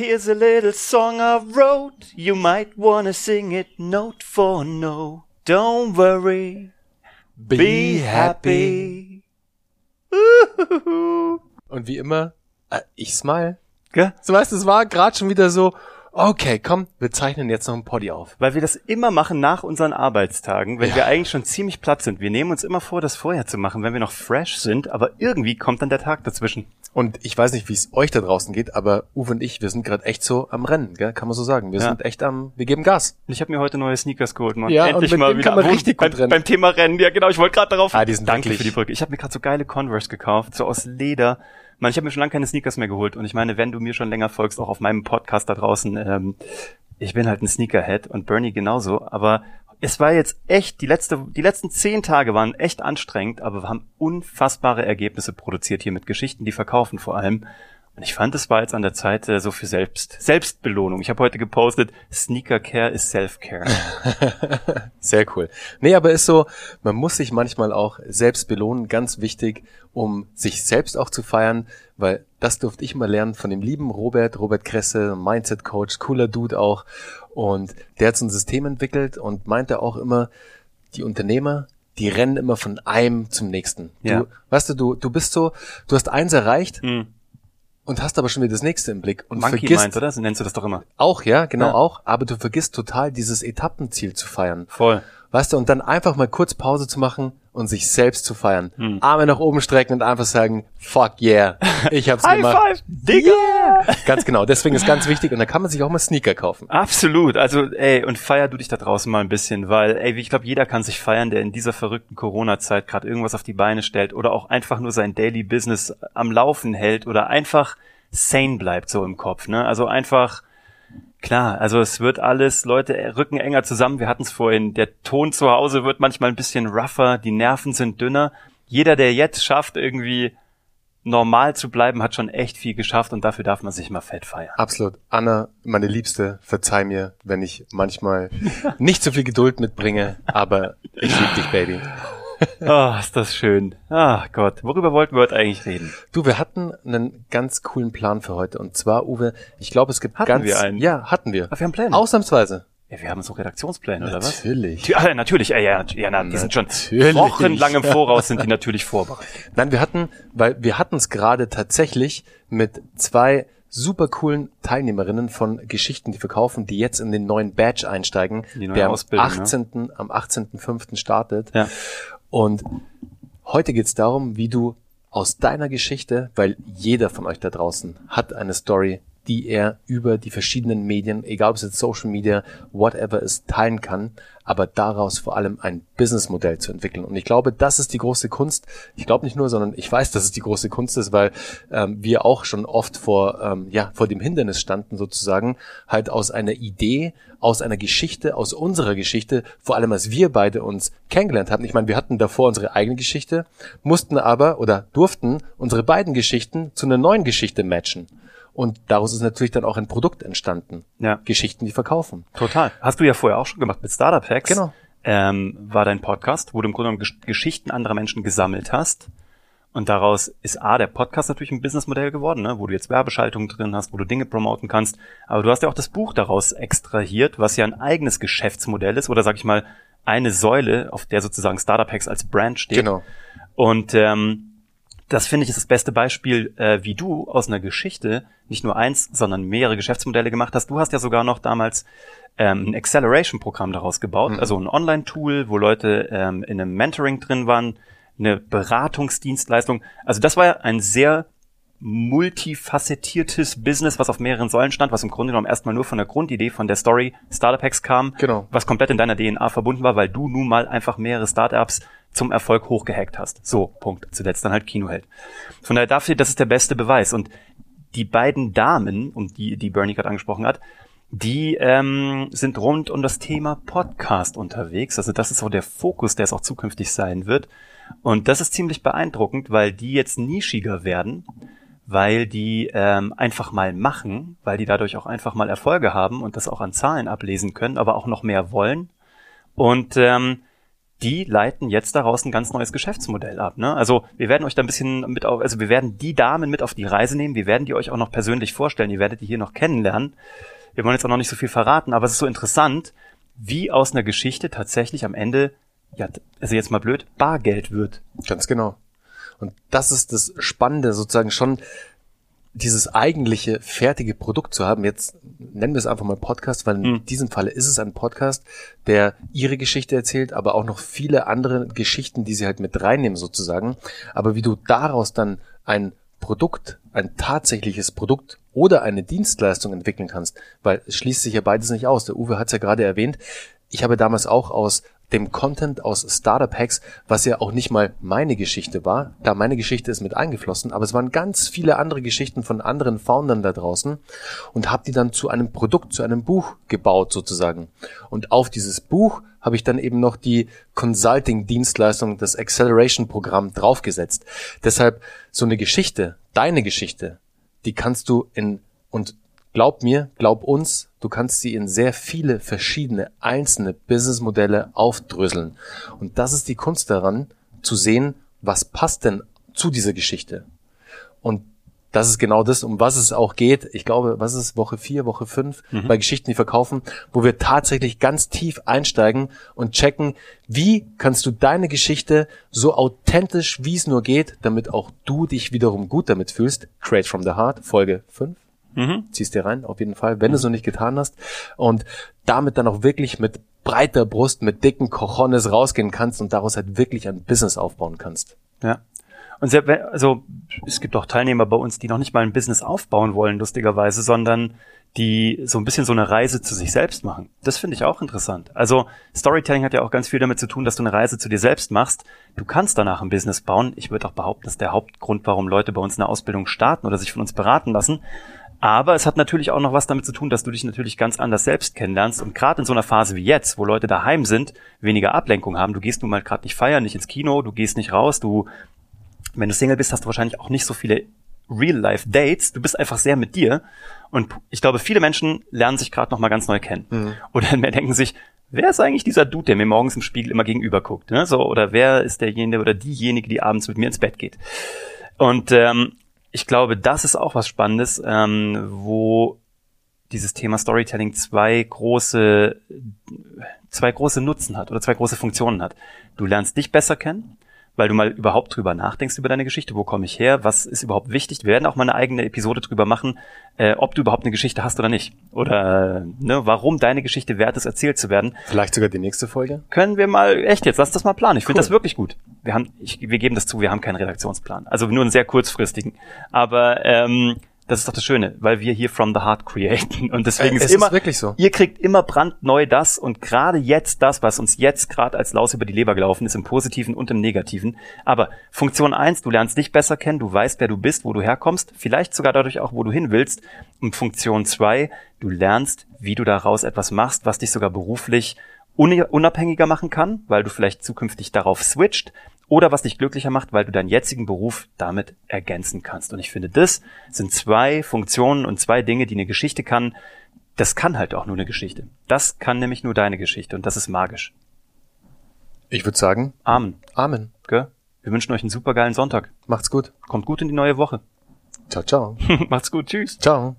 Here's a little song I wrote. You might wanna sing it note for note. Don't worry, be, happy. Und wie immer, äh, ich smile. Gell? So weißt es war gerade schon wieder so, okay, komm, wir zeichnen jetzt noch ein Poddy auf. Weil wir das immer machen nach unseren Arbeitstagen, wenn Ja. wir eigentlich schon ziemlich platt sind. Wir nehmen uns immer vor, das vorher zu machen, wenn wir noch fresh sind, aber irgendwie kommt dann der Tag dazwischen. Und ich weiß nicht, wie es euch da draußen geht, aber Uwe und ich, wir sind gerade echt so am Rennen, gell? kann man so sagen. Wir Ja. sind echt am, wir geben Gas. Ich habe mir heute neue Sneakers geholt, Mann. Ja, Endlich mal wieder Wo- richtig gut beim, rennen. beim Thema Rennen. Ja, genau, ich wollte gerade darauf. Ah, die sind Danke wirklich- für die Brücke. Ich habe mir gerade so geile Converse gekauft, so aus Leder. Man, ich habe mir schon lange keine Sneakers mehr geholt und ich meine, wenn du mir schon länger folgst, auch auf meinem Podcast da draußen, ähm, ich bin halt ein Sneakerhead und Bernie genauso, aber es war jetzt echt, die letzte, die letzten zehn Tage waren echt anstrengend, aber wir haben unfassbare Ergebnisse produziert hier mit Geschichten, die verkaufen vor allem. Und ich fand, es war jetzt an der Zeit äh, so für Selbst, Selbstbelohnung. Ich habe heute gepostet, Sneaker Care ist Self-Care. Sehr cool. Nee, aber ist so, man muss sich manchmal auch selbst belohnen, ganz wichtig, um sich selbst auch zu feiern, weil das durfte ich mal lernen von dem lieben Robert, Robert Kresse, Mindset Coach, cooler Dude auch. Und der hat so ein System entwickelt und meinte auch immer, die Unternehmer, die rennen immer von einem zum nächsten. Ja. Du, weißt du, du, du bist so, du hast eins erreicht Hm. Und hast aber schon wieder das nächste im Blick und Monkey vergisst Mind, oder? So nennst du das doch immer. auch, ja, genau Ja. auch, aber du vergisst total dieses Etappenziel zu feiern. Voll. Weißt du, und dann einfach mal kurz Pause zu machen und sich selbst zu feiern. Hm. Arme nach oben strecken und einfach sagen, fuck yeah, ich hab's High gemacht. five, Digga! Ganz genau, deswegen ist ganz wichtig und da kann man sich auch mal Sneaker kaufen. Absolut. Also, ey, und feier du dich da draußen mal ein bisschen, weil, ey, ich glaube, jeder kann sich feiern, der in dieser verrückten Corona-Zeit gerade irgendwas auf die Beine stellt oder auch einfach nur sein Daily Business am Laufen hält oder einfach sane bleibt so im Kopf, ne? Also einfach, klar, also es wird alles, Leute rücken enger zusammen. Wir hatten es vorhin, der Ton zu Hause wird manchmal ein bisschen rougher, die Nerven sind dünner. Jeder, der jetzt schafft, irgendwie normal zu bleiben, hat schon echt viel geschafft und dafür darf man sich mal fett feiern. Absolut. Anna, meine Liebste, verzeih mir, wenn ich manchmal nicht so viel Geduld mitbringe, aber ich liebe dich, Baby. Ah, ist das schön. Ach Gott, worüber wollten wir heute eigentlich reden? Du, wir hatten einen ganz coolen Plan für heute und zwar, Uwe, ich glaube, es gibt Hatten ganz... wir einen? Ja, hatten wir. Ach, wir haben Pläne. Ausnahmsweise. Ja, wir haben so Redaktionspläne, oder was? Natürlich. Ja, natürlich, ja, ja, ja na, die sind schon wochenlang im Voraus sind die natürlich vorbereitet. Nein, wir hatten, weil wir hatten es gerade tatsächlich mit zwei super coolen Teilnehmerinnen von Geschichten, die verkaufen, die jetzt in den neuen Badge einsteigen, Die neue der am Ausbildung, ne? 18. am 18.05. startet. Ja. Und heute geht's darum, wie du aus deiner Geschichte, weil jeder von euch da draußen hat eine Story, die er über die verschiedenen Medien, egal ob es jetzt Social Media, whatever ist, teilen kann, aber daraus vor allem ein Businessmodell zu entwickeln. Und ich glaube, das ist die große Kunst. Ich glaube nicht nur, sondern ich weiß, dass es die große Kunst ist, weil ähm, wir auch schon oft vor, ähm, ja, vor dem Hindernis standen, sozusagen, halt aus einer Idee, aus einer Geschichte, aus unserer Geschichte, vor allem als wir beide uns kennengelernt hatten. Ich meine, wir hatten davor unsere eigene Geschichte, mussten aber oder durften unsere beiden Geschichten zu einer neuen Geschichte matchen. Und daraus ist natürlich dann auch ein Produkt entstanden. Ja. Geschichten, die verkaufen. Total. Hast du ja vorher auch schon gemacht mit Startup Hacks. Genau. Ähm, war dein Podcast, wo du im Grunde genommen Gesch- Geschichten anderer Menschen gesammelt hast. Und daraus ist A, der Podcast natürlich ein Businessmodell geworden, ne? wo du jetzt Werbeschaltungen drin hast, wo du Dinge promoten kannst. Aber du hast ja auch das Buch daraus extrahiert, was ja ein eigenes Geschäftsmodell ist oder sag ich mal eine Säule, auf der sozusagen Startup Hacks als Brand steht. Genau. Und ähm, das finde ich ist das beste Beispiel, äh, wie du aus einer Geschichte nicht nur eins, sondern mehrere Geschäftsmodelle gemacht hast. Du hast ja sogar noch damals ähm, ein Acceleration-Programm daraus gebaut, also ein Online-Tool, wo Leute ähm, in einem Mentoring drin waren, eine Beratungsdienstleistung. Also das war ja ein sehr multifacettiertes Business, was auf mehreren Säulen stand, was im Grunde genommen erstmal nur von der Grundidee, von der Story Startup Hacks kam, Genau. was komplett in deiner DNA verbunden war, weil du nun mal einfach mehrere Startups zum Erfolg hochgehackt hast. So, Punkt. Zuletzt dann halt Kinoheld. Von daher dafür, das ist der beste Beweis. Und die beiden Damen, um die, die Bernie gerade angesprochen hat, die ähm, sind rund um das Thema Podcast unterwegs. Also das ist auch der Fokus, der es auch zukünftig sein wird. Und das ist ziemlich beeindruckend, weil die jetzt nischiger werden, weil die ähm, einfach mal machen, weil die dadurch auch einfach mal Erfolge haben und das auch an Zahlen ablesen können, aber auch noch mehr wollen. Und ähm, die leiten jetzt daraus ein ganz neues Geschäftsmodell ab. Ne? Also wir werden euch da ein bisschen mit auf, also wir werden die Damen mit auf die Reise nehmen, wir werden die euch auch noch persönlich vorstellen, ihr werdet die hier noch kennenlernen. Wir wollen jetzt auch noch nicht so viel verraten, aber es ist so interessant, wie aus einer Geschichte tatsächlich am Ende, ja, also jetzt mal blöd, Bargeld wird. Ganz genau. Und das ist das Spannende, sozusagen schon dieses eigentliche fertige Produkt zu haben, jetzt nennen wir es einfach mal Podcast, weil in mhm. diesem Falle ist es ein Podcast, der ihre Geschichte erzählt, aber auch noch viele andere Geschichten, die sie halt mit reinnehmen sozusagen. Aber wie du daraus dann ein Produkt, ein tatsächliches Produkt oder eine Dienstleistung entwickeln kannst, weil es schließt sich ja beides nicht aus. Der Uwe hat es ja gerade erwähnt. Ich habe damals auch aus dem Content aus Startup Hacks, was ja auch nicht mal meine Geschichte war. Da meine Geschichte ist mit eingeflossen, aber es waren ganz viele andere Geschichten von anderen Foundern da draußen und habe die dann zu einem Produkt, zu einem Buch gebaut sozusagen. Und auf dieses Buch habe ich dann eben noch die Consulting-Dienstleistung, das Acceleration-Programm draufgesetzt. Deshalb so eine Geschichte, deine Geschichte, die kannst du in und Glaub mir, glaub uns, du kannst sie in sehr viele verschiedene einzelne Businessmodelle aufdröseln. Und das ist die Kunst daran, zu sehen, was passt denn zu dieser Geschichte. Und das ist genau das, um was es auch geht. Ich glaube, was ist Woche vier, Woche fünf mhm. bei Geschichten, die verkaufen, wo wir tatsächlich ganz tief einsteigen und checken, wie kannst du deine Geschichte so authentisch, wie es nur geht, damit auch du dich wiederum gut damit fühlst. Create from the Heart, Folge fünf. Mhm. Ziehst dir rein, auf jeden Fall, wenn mhm. du es noch nicht getan hast. Und damit dann auch wirklich mit breiter Brust, mit dicken Cojones rausgehen kannst und daraus halt wirklich ein Business aufbauen kannst. Ja. Und sehr, also es gibt auch Teilnehmer bei uns, die noch nicht mal ein Business aufbauen wollen, lustigerweise, sondern die so ein bisschen so eine Reise zu sich selbst machen. Das finde ich auch interessant. Also Storytelling hat ja auch ganz viel damit zu tun, dass du eine Reise zu dir selbst machst. Du kannst danach ein Business bauen. Ich würde auch behaupten, das ist der Hauptgrund, warum Leute bei uns eine Ausbildung starten oder sich von uns beraten lassen, aber es hat natürlich auch noch was damit zu tun, dass du dich natürlich ganz anders selbst kennenlernst. Und gerade in so einer Phase wie jetzt, wo Leute daheim sind, weniger Ablenkung haben, du gehst nun mal gerade nicht feiern, nicht ins Kino, du gehst nicht raus, du, wenn du Single bist, hast du wahrscheinlich auch nicht so viele Real-Life-Dates. Du bist einfach sehr mit dir. Und ich glaube, viele Menschen lernen sich gerade noch mal ganz neu kennen. Mhm. Oder denken sich, wer ist eigentlich dieser Dude, der mir morgens im Spiegel immer gegenüber guckt? Ne? So, oder wer ist derjenige oder diejenige, die abends mit mir ins Bett geht? Und ähm, ich glaube, das ist auch was Spannendes, ähm, wo dieses Thema Storytelling zwei große, zwei große Nutzen hat oder zwei große Funktionen hat. Du lernst dich besser kennen weil du mal überhaupt drüber nachdenkst über deine Geschichte. Wo komme ich her? Was ist überhaupt wichtig? Wir werden auch mal eine eigene Episode drüber machen, äh, ob du überhaupt eine Geschichte hast oder nicht. Oder ne, warum deine Geschichte wert ist, erzählt zu werden. Vielleicht sogar die nächste Folge? Können wir mal, echt jetzt, lass das mal planen. Ich finde das wirklich gut. Wir haben, ich, wir geben das zu, wir haben keinen Redaktionsplan. Also nur einen sehr kurzfristigen. Aber ähm, das ist doch das Schöne, weil wir hier from the heart createn. Und deswegen äh, ist immer, ist wirklich so. ihr kriegt immer brandneu das und gerade jetzt das, was uns jetzt gerade als Laus über die Leber gelaufen ist, im Positiven und im Negativen. Aber Funktion eins, du lernst dich besser kennen, du weißt, wer du bist, wo du herkommst, vielleicht sogar dadurch auch, wo du hin willst. Und Funktion zwei, du lernst, wie du daraus etwas machst, was dich sogar beruflich unabhängiger machen kann, weil du vielleicht zukünftig darauf switcht oder was dich glücklicher macht, weil du deinen jetzigen Beruf damit ergänzen kannst. Und ich finde, das sind zwei Funktionen und zwei Dinge, die eine Geschichte kann. Das kann halt auch nur eine Geschichte. Das kann nämlich nur deine Geschichte und das ist magisch. Ich würde sagen, Amen. Amen. Gell? Wir wünschen euch einen supergeilen Sonntag. Macht's gut. Kommt gut in die neue Woche. Ciao, ciao. Macht's gut. Tschüss. Ciao.